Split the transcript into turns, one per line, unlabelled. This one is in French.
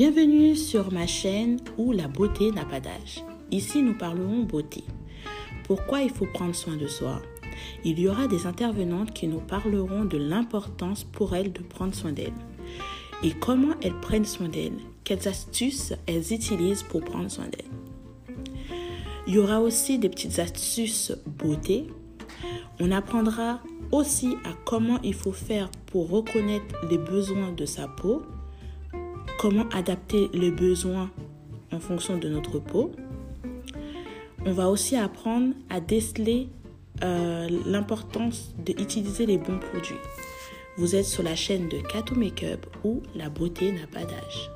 Bienvenue sur ma chaîne où la beauté n'a pas d'âge. Ici, nous parlerons beauté. Pourquoi il faut prendre soin de soi? Il y aura des intervenantes qui nous parleront de l'importance pour elles de prendre soin d'elles et comment elles prennent soin d'elles, quelles astuces elles utilisent pour prendre soin d'elles? Il y aura aussi des petites astuces beauté. On apprendra aussi à comment il faut faire pour reconnaître les besoins de sa peau, comment adapter les besoins en fonction de notre peau. On va aussi apprendre à déceler euh, l'importance d'utiliser les bons produits. Vous êtes sur la chaîne de Kato Makeup où la beauté n'a pas d'âge.